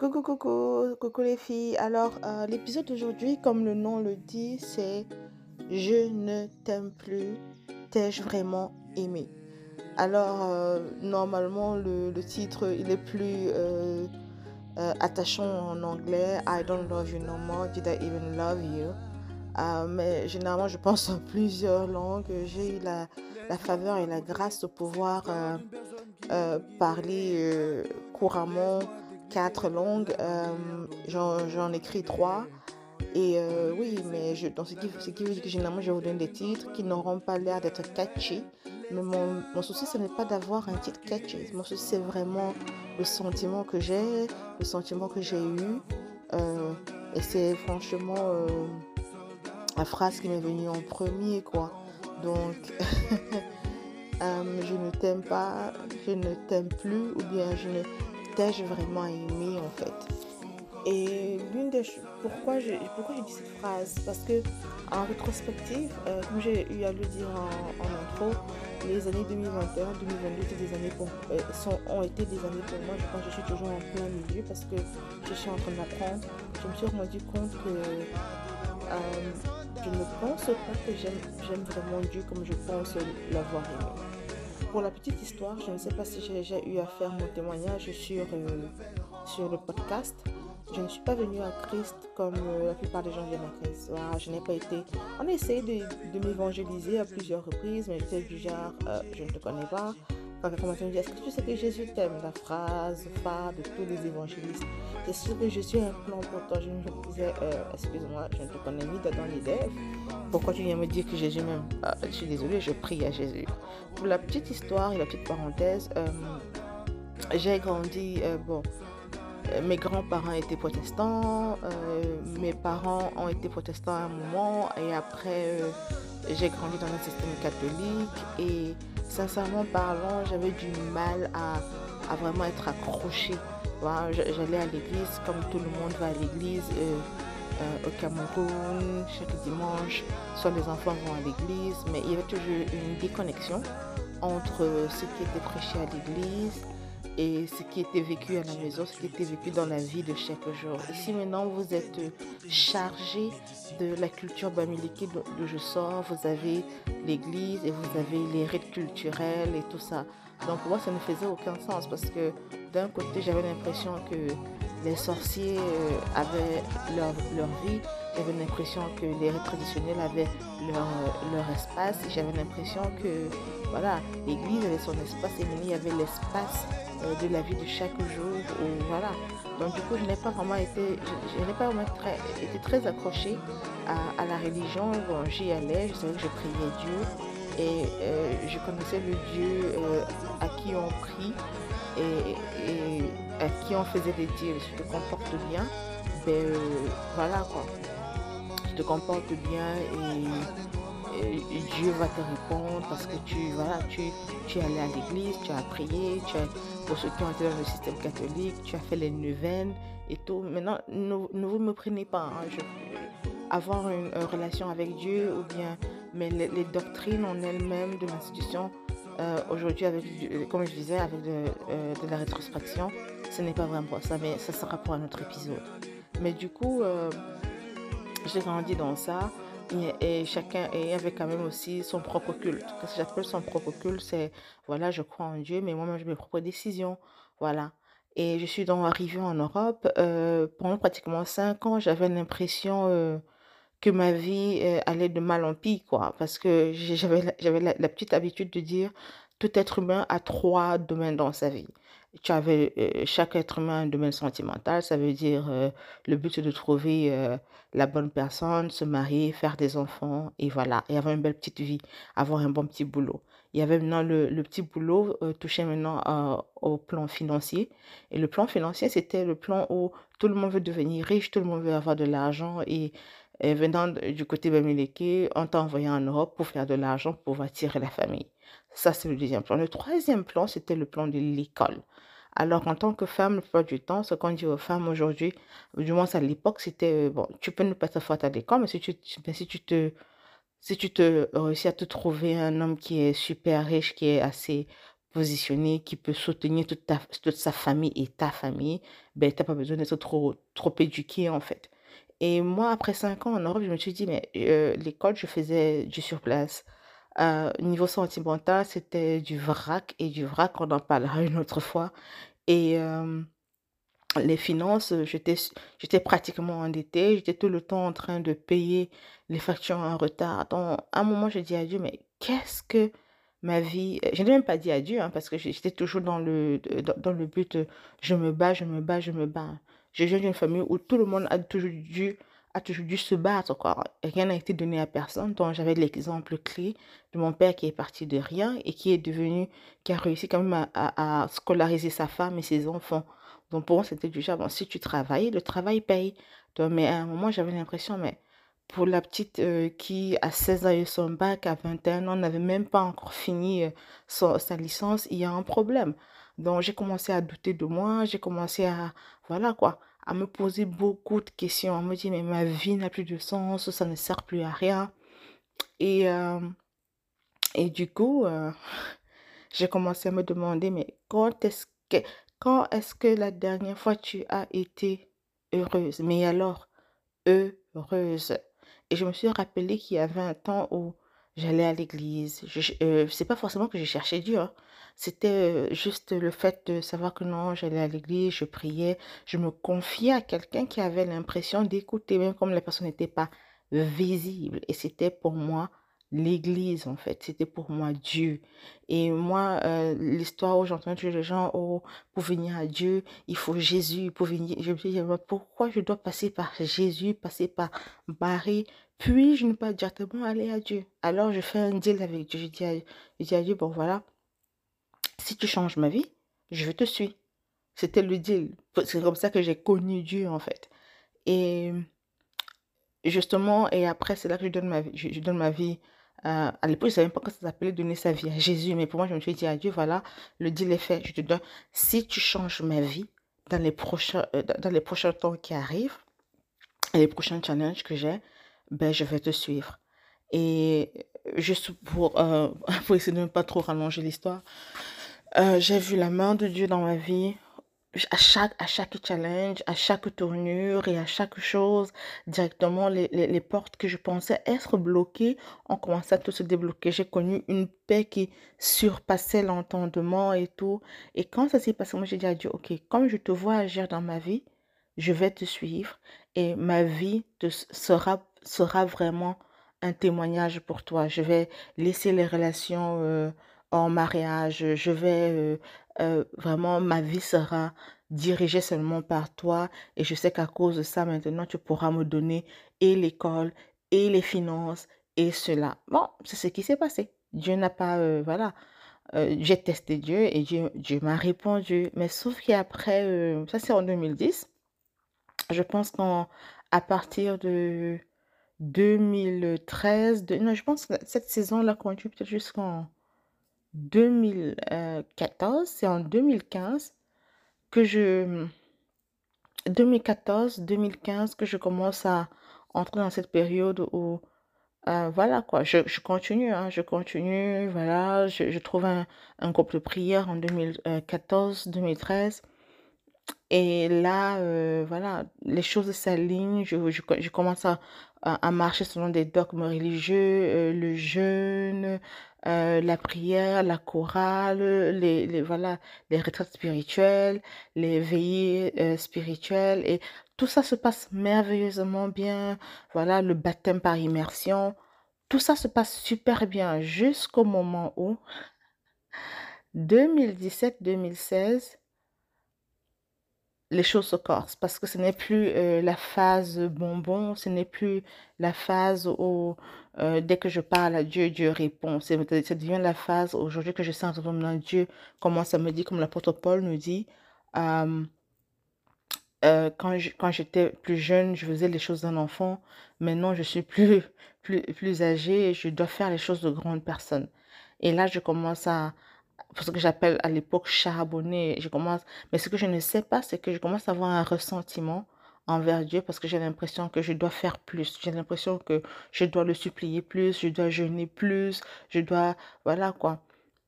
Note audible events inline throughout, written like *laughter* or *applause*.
Coucou, coucou, coucou les filles. Alors, euh, l'épisode d'aujourd'hui, comme le nom le dit, c'est Je ne t'aime plus, t'ai-je vraiment aimé? Alors, euh, normalement, le, titre, il est plus euh, attachant en anglais. I don't love you no more, did I even love you? Mais généralement, je pense en plusieurs langues. J'ai eu la, faveur et la grâce de pouvoir parler couramment quatre langues. Euh, J'en écris trois. Et euh, oui, mais je, ce, qui, veut dire que généralement, je vous donne des titres qui n'auront pas l'air d'être catchy. Mais mon, mon souci, ce n'est pas d'avoir un titre catchy. Mon souci, c'est vraiment le sentiment que j'ai, le sentiment que j'ai eu. Euh, et c'est franchement la phrase qui m'est venue en premier, quoi. Donc, *laughs* je ne t'aime pas, je ne t'aime plus, ou bien je ne t'ai-je vraiment aimé, en fait? Et l'une des choses, pourquoi je, pourquoi cette phrase? Parce que en rétrospective, euh, comme j'ai eu à le dire en, intro, les années 2021, 2022 étaient des années pour, euh, sont, ont été des années pour moi. Je pense que je suis toujours en plein milieu parce que je suis en train d'apprendre. Je me suis rendu compte que euh, je ne pense pas que j'aime vraiment Dieu comme je pense l'avoir aimé. Pour la petite histoire, je ne sais pas si j'ai déjà eu à faire mon témoignage sur, euh, sur le podcast. Je ne suis pas venue à Christ comme euh, la plupart des gens viennent à Christ. Je n'ai pas été. On a essayé de, de m'évangéliser à plusieurs reprises, mais j'étais du genre, euh, je ne te connais pas. Quand quelqu'un m'a dit, est-ce que tu sais que Jésus t'aime? La phrase phare de tous les évangélistes. C'est sûr que je suis un plan pour toi. Je me disais, euh, excuse-moi, je ne te connais ni d'Adam ni d'Ève. Pourquoi tu viens me dire que Jésus m'aime? Ah, Je suis désolée, je prie à Jésus. Pour la petite histoire et la petite parenthèse, euh, j'ai grandi, euh, bon, mes grands-parents étaient protestants, mes parents ont été protestants à un moment et après j'ai grandi dans un système catholique et sincèrement parlant, j'avais du mal à, vraiment être accrochée. Voilà, J'allais à l'église comme tout le monde va à l'église euh, euh, au Cameroun chaque dimanche, soit les enfants vont à l'église, mais il y avait toujours une déconnexion entre ce qui était prêché à l'église et ce qui était vécu à la maison, ce qui était vécu dans la vie de chaque jour. Ici maintenant, vous êtes chargé de la culture bamileke d'où je sors. Vous avez l'église et vous avez les rites culturels et tout ça. Donc pour moi, ça ne faisait aucun sens parce que d'un côté, j'avais l'impression que les sorciers euh, avaient leur, leur vie. J'avais l'impression que les rites traditionnels avaient leur, euh, leur espace. J'avais l'impression que voilà, l'église avait son espace et il y avait l'espace de la vie de chaque jour. Ou, voilà. Donc du coup, je n'ai pas vraiment été, je, n'ai pas vraiment très, été très accrochée à, la religion. Bon, j'y allais, je savais que je priais Dieu et euh, je connaissais le Dieu euh, à qui on prie et, à qui on faisait des dires. Si tu te comportes bien, ben euh, voilà quoi. Tu te comportes bien et Dieu va te répondre parce que tu, voilà, tu, tu es allé à l'église, tu as prié, tu as, pour ceux qui ont été dans le système catholique, tu as fait les neuvaines et tout. Maintenant, ne, ne vous me prenez pas. hein, avoir une, relation avec Dieu ou bien mais les, doctrines en elles-mêmes de l'institution euh, aujourd'hui avec comme je disais avec de, euh, de la rétrospection ce n'est pas vraiment ça mais ça sera pour un autre épisode mais du coup euh, j'ai grandi dans ça et, chacun et avait quand même aussi son propre culte. Qu'est-ce que j'appelle son propre culte, c'est voilà, je crois en Dieu, mais moi-même j'ai mes propres décisions. Voilà. Et je suis donc arrivée en Europe. euh, pendant pratiquement cinq ans, j'avais l'impression euh, que ma vie euh, allait de mal en pis, quoi. Parce que j'avais la, la petite habitude de dire tout être humain a trois domaines dans sa vie. Tu avais euh, chaque être humain a un domaine sentimental, ça veut dire euh, le but de trouver euh, la bonne personne, se marier, faire des enfants et voilà, et avoir une belle petite vie, avoir un bon petit boulot. Il y avait maintenant le, le petit boulot touchait maintenant au plan financier. Et le plan financier, c'était le plan où tout le monde veut devenir riche, tout le monde veut avoir de l'argent et et venant du côté Bamileke, on t'a envoyé en Europe pour faire de l'argent, pour pouvoir tirer la famille. Ça, c'est le deuxième plan. Le troisième plan, c'était le plan de l'école. Alors, en tant que femme, la plupart du temps, ce qu'on dit aux femmes aujourd'hui, du moins à l'époque, c'était, euh, bon, tu peux ne pas être forte à l'école, mais si tu, tu- mais si tu te, si tu te réussis à te trouver un homme qui est super riche, qui est assez positionné, qui peut soutenir toute, ta, toute sa famille et ta famille, ben, tu n'as pas besoin d'être trop, trop éduqué, en fait. Et moi, après cinq ans en Europe, je me suis dit, mais euh, l'école, je faisais du surplace. Euh, niveau sentimental, c'était du vrac et du vrac, on en parlera une autre fois. Et euh, les finances, j'étais, j'étais pratiquement endettée, j'étais tout le temps en train de payer les factures en retard. Donc, à un moment, j'ai dit à Dieu, mais qu'est-ce que ma vie... Je n'ai même pas dit adieu, hein, parce que j'étais toujours dans le, dans, le but, je me bats, je me bats, je me bats. Je viens d'une famille où tout le monde a toujours dû a toujours dû se battre. Quoi. Rien n'a été donné à personne. Donc, j'avais l'exemple clé de mon père qui est parti de rien et qui est devenu, qui a réussi quand même à, scolariser sa femme et ses enfants. Donc, pour moi, c'était genre, bon, si tu travailles, le travail paye. Donc, mais à un moment, j'avais l'impression, mais pour la petite euh, qui, a 16 ans, eu son bac, à 21 ans, n'avait même pas encore fini euh, sa licence, il y a un problème. Donc, j'ai commencé à douter de moi, j'ai commencé à, voilà quoi, à me poser beaucoup de questions, à me dire, mais ma vie n'a plus de sens, ça ne sert plus à rien. Et, euh, et du coup, euh, *laughs* j'ai commencé à me demander, mais quand est-ce que, quand est-ce que la dernière fois tu as été heureuse? Mais alors, heureuse. Et je me suis rappelé qu'il y avait un temps où j'allais à l'église. Euh, c'est pas forcément que je cherchais Dieu. Hein. C'était euh, juste le fait de savoir que non, j'allais à l'église, je priais, je me confiais à quelqu'un qui avait l'impression d'écouter, même comme la personne n'était pas visible. Et c'était pour moi l'église, en fait. C'était pour moi Dieu. Et moi, euh, l'histoire où j'entends toujours les gens, oh, pour venir à Dieu, il faut Jésus. Pour venir, je me dis, pourquoi je dois passer par Jésus, passer par Marie? Puis-je ne pas directement aller à Dieu Alors, je fais un deal avec Dieu. Je dis à, je dis Dieu, bon, voilà, si tu changes ma vie, je te suis. C'était le deal. C'est comme ça que j'ai connu Dieu, en fait. Et justement, et après, c'est là que je donne ma je donne ma vie euh, à l'époque, je ne savais même pas que ça s'appelait donner sa vie à Jésus. Mais pour moi, je me suis dit à Dieu, voilà, le deal est fait. Je te donne, si tu changes ma vie dans les prochains, euh, dans les prochains temps qui arrivent, et les prochains challenges que j'ai, ben, je vais te suivre. Et juste pour, euh, *laughs* pour essayer de ne pas trop rallonger l'histoire, j'ai vu la main de Dieu dans ma vie à chaque, à chaque challenge, à chaque tournure et à chaque chose, directement, les, les, portes que je pensais être bloquées ont commencé à tout se débloquer. J'ai connu une paix qui surpassait l'entendement et tout. Et quand ça s'est passé, moi j'ai dit à Dieu, ok, comme je te vois agir dans ma vie, je vais te suivre et ma vie te sera, sera vraiment un témoignage pour toi. Je vais laisser les relations euh, en mariage, je vais euh, euh, vraiment, ma vie sera dirigée seulement par toi. Et je sais qu'à cause de ça, maintenant, tu pourras me donner et l'école, et les finances, et cela. Bon, c'est ce qui s'est passé. Dieu n'a pas, euh, voilà. Euh, j'ai testé Dieu et Dieu, Dieu m'a répondu. Mais sauf qu'après, ça c'est en 2010, je pense qu'à partir de 2013, de, non, je pense que cette saison-là continue peut-être jusqu'en 2014, c'est en 2015 que je 2014-2015 que je commence à entrer dans cette période où euh, voilà quoi, je, continue, hein, je continue, voilà, je, trouve un, groupe de prière en 2014-2013 et là, euh, voilà, les choses s'alignent, je, commence à, marcher selon des dogmes religieux, euh, le jeûne, euh, la prière, la chorale, les, voilà, les retraites spirituelles, les veillées euh, spirituelles. Et tout ça se passe merveilleusement bien. Voilà, le baptême par immersion. Tout ça se passe super bien jusqu'au moment où 2017-2016, les choses se corsent parce que ce n'est plus euh, la phase bonbon, ce n'est plus la phase où euh, dès que je parle à Dieu, Dieu répond. Ça devient la phase aujourd'hui que je sens vraiment Dieu commence à me dire, comme l'apôtre Paul nous dit, euh, quand j'étais plus jeune, je faisais les choses d'un enfant. Maintenant, je suis plus, *laughs* plus, plus âgée et je dois faire les choses de grandes personnes. Et là, je commence à, ce que j'appelle à l'époque charbonner. Je commence, mais ce que je ne sais pas, c'est que je commence à avoir un ressentiment envers Dieu parce que j'ai l'impression que je dois faire plus. J'ai l'impression que je dois le supplier plus, je dois jeûner plus, je dois, voilà quoi.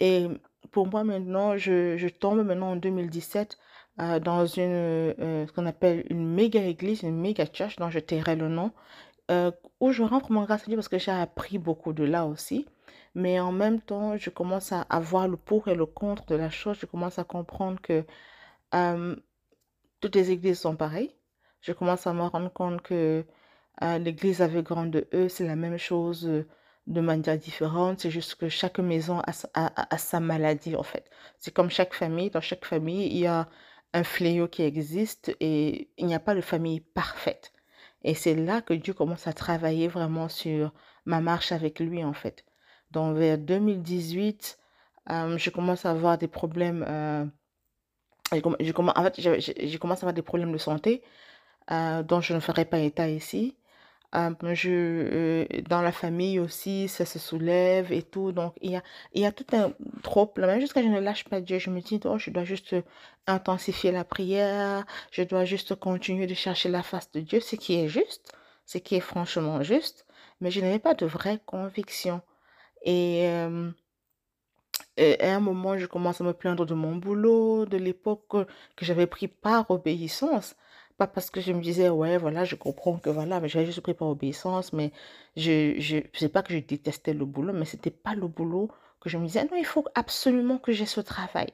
Et pour moi maintenant, je, je tombe maintenant en 2017 euh, dans une, euh, ce qu'on appelle une méga église, une méga church, dont je tairai le nom, euh, où je rends vraiment grâce à Dieu parce que j'ai appris beaucoup de là aussi. Mais en même temps, je commence à, voir le pour et le contre de la chose. Je commence à comprendre que toutes les églises sont pareilles. Je commence à me rendre compte que l'église avec grand de E, c'est la même chose de manière différente. C'est juste que chaque maison a sa maladie, en fait. C'est comme chaque famille. Dans chaque famille, il y a un fléau qui existe et il n'y a pas de famille parfaite. Et c'est là que Dieu commence à travailler vraiment sur ma marche avec lui, en fait. Donc, vers 2018, euh, je commence à avoir des problèmes. euh, j'ai comm- j'ai comm- en fait, j'ai j'ai- j'ai commencé à avoir des problèmes de santé euh, dont je ne ferai pas état ici. Euh, je, dans la famille aussi, ça se soulève et tout. Donc, il y a, il y a tout un trop là, jusqu'à je ne lâche pas Dieu. Je me dis, oh, je dois juste intensifier la prière. Je dois juste continuer de chercher la face de Dieu, ce qui est juste, ce qui est franchement juste. Mais je n'avais pas de vraie conviction. Et, à un moment, je commence à me plaindre de mon boulot, de l'époque que, j'avais pris par obéissance. Pas parce que je me disais, ouais, voilà, je comprends que voilà, mais j'avais juste pris par obéissance, mais je, je, c'est pas que je détestais le boulot, mais c'était pas le boulot que je me disais, non, il faut absolument que j'ai ce travail.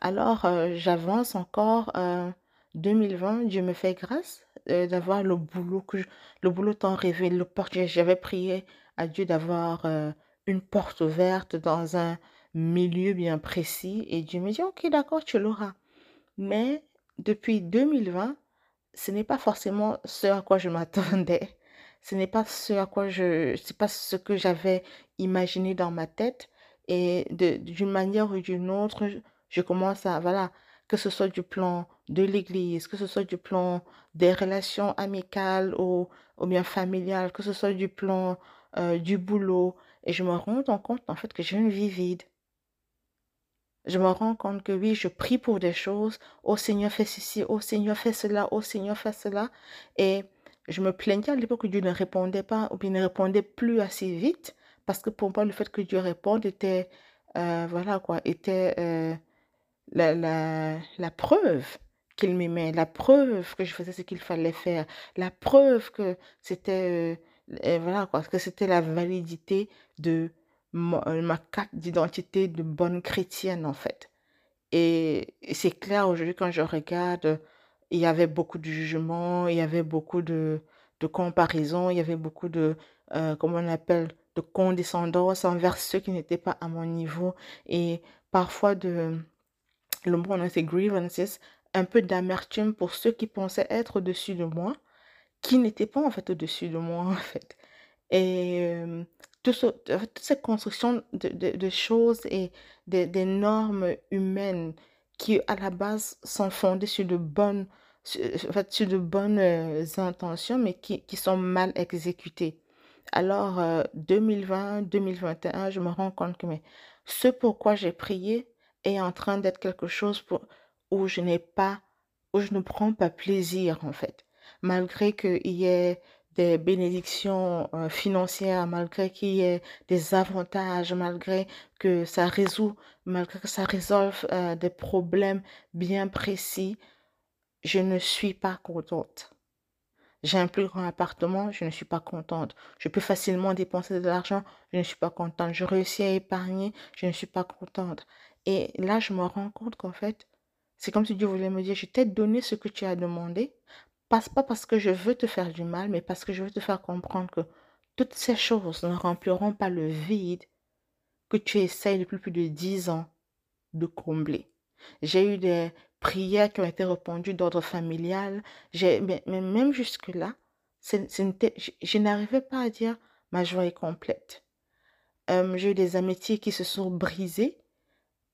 Alors, j'avance encore. euh, 2020, Dieu me fait grâce d'avoir le boulot que le boulot tant rêvé, l'opportunité. J'avais prié à Dieu d'avoir une porte ouverte dans un milieu bien précis et Dieu me dit, OK, d'accord, tu l'auras. Mais depuis 2020, ce n'est pas forcément ce à quoi je m'attendais. Ce n'est pas ce à quoi je, c'est pas ce que j'avais imaginé dans ma tête. Et d'une manière ou d'une autre, je, je commence à, voilà, que ce soit du plan de l'église, que ce soit du plan des relations amicales ou, ou bien familiales, que ce soit du plan euh, du boulot. Et je me rends compte, en fait, que j'ai une vie vide. Je me rends compte que oui, je prie pour des choses. Oh Seigneur, fais ceci. Oh Seigneur, fais cela. Oh Seigneur, fais cela. Et je me plaignais à l'époque que Dieu ne répondait pas ou bien ne répondait plus assez vite. Parce que pour moi, le fait que Dieu réponde était, euh, voilà quoi, était euh, la, la, la preuve qu'il m'aimait, la preuve que je faisais ce qu'il fallait faire, la preuve que c'était, voilà quoi, que c'était la validité de ma, euh, ma carte d'identité de bonne chrétienne en fait. Et, c'est clair aujourd'hui quand je regarde, il y avait beaucoup de jugements, il y avait beaucoup de, de comparaisons, il y avait beaucoup de, euh, comment on appelle, de condescendance envers ceux qui n'étaient pas à mon niveau et parfois de le mot anglais, c'est grievances, un peu d'amertume pour ceux qui pensaient être au-dessus de moi, qui n'étaient pas en fait au-dessus de moi *laughs* en fait. Et euh, tout ce- toute cette construction de, choses et des, normes humaines qui à la base sont fondées sur de bonnes, sur, de bonnes intentions, mais qui, qui sont mal exécutées. Alors, euh, 2020, 2021, je me rends compte que mais, ce pourquoi j'ai prié est en train d'être quelque chose pour, où je n'ai pas, où je ne prends pas plaisir en fait. Malgré qu'il y ait des bénédictions euh, financières, malgré qu'il y ait des avantages, malgré que ça résout, malgré que ça résolve euh, des problèmes bien précis, je ne suis pas contente. J'ai un plus grand appartement, je ne suis pas contente. Je peux facilement dépenser de l'argent, je ne suis pas contente. Je réussis à épargner, je ne suis pas contente. Et là, je me rends compte qu'en fait, c'est comme si Dieu voulait me dire, je t'ai donné ce que tu as demandé, pas parce que je veux te faire du mal, mais parce que je veux te faire comprendre que toutes ces choses ne rempliront pas le vide que tu essayes depuis plus de dix ans de combler. J'ai eu des prières qui ont été répondues d'ordre familial. Mais, même jusque-là, je n'arrivais pas à dire ma joie est complète. Euh, j'ai eu des amitiés qui se sont brisées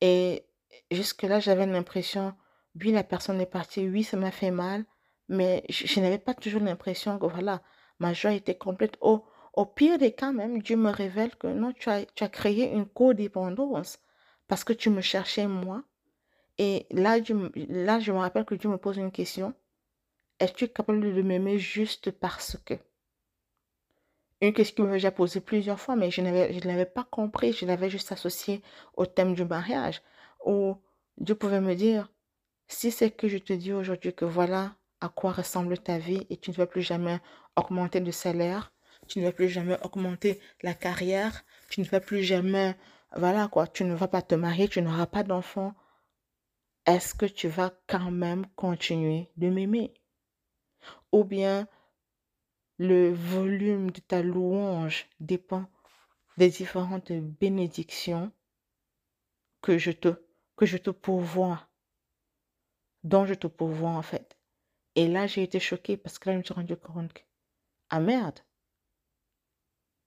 et jusque-là, j'avais l'impression, oui, la personne est partie, oui, ça m'a fait mal, mais je, n'avais pas toujours l'impression que, voilà, ma joie était complète. Au, au pire des cas, même, Dieu me révèle que non, tu as, créé une codépendance parce que tu me cherchais moi. Et là, là, je me rappelle que Dieu me pose une question. Es-tu capable de m'aimer juste parce que? une question que m'avait déjà posée plusieurs fois, mais je ne l'avais pas compris. Je l'avais juste associé au thème du mariage, où Dieu pouvait me dire, si c'est que je te dis aujourd'hui que voilà à quoi ressemble ta vie et tu ne vas plus jamais augmenter de salaire, tu ne vas plus jamais augmenter la carrière, tu ne vas plus jamais, voilà quoi, tu ne vas pas te marier, tu n'auras pas d'enfant, est-ce que tu vas quand même continuer de m'aimer? Ou bien le volume de ta louange dépend des différentes bénédictions que je te, que je te pourvois, dont je te pourvois en fait. Et là, j'ai été choquée parce que là, je me suis rendu compte que, ah merde,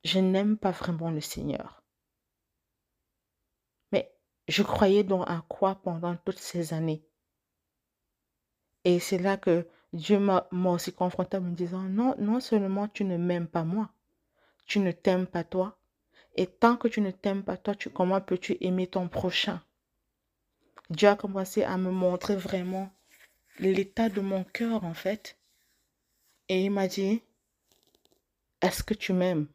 je n'aime pas vraiment le Seigneur. Mais je croyais donc à quoi pendant toutes ces années? Et c'est là que Dieu m'a aussi confronté en me disant, non, non seulement tu ne m'aimes pas moi, tu ne t'aimes pas toi. Et tant que tu ne t'aimes pas toi, comment peux-tu aimer ton prochain? Dieu a commencé à me montrer vraiment l'état de mon cœur en fait. Et il m'a dit, est-ce que tu m'aimes?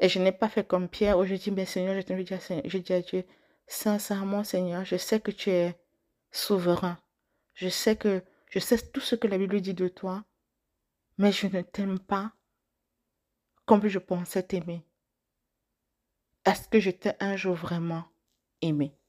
Et je n'ai pas fait comme Pierre où je dis, mais Seigneur, je te dis, je dis à Dieu, sincèrement Seigneur, je sais que tu es souverain. Je sais que je sais tout ce que la Bible dit de toi, mais je ne t'aime pas comme je pensais t'aimer. Est-ce que je t'ai un jour vraiment aimé?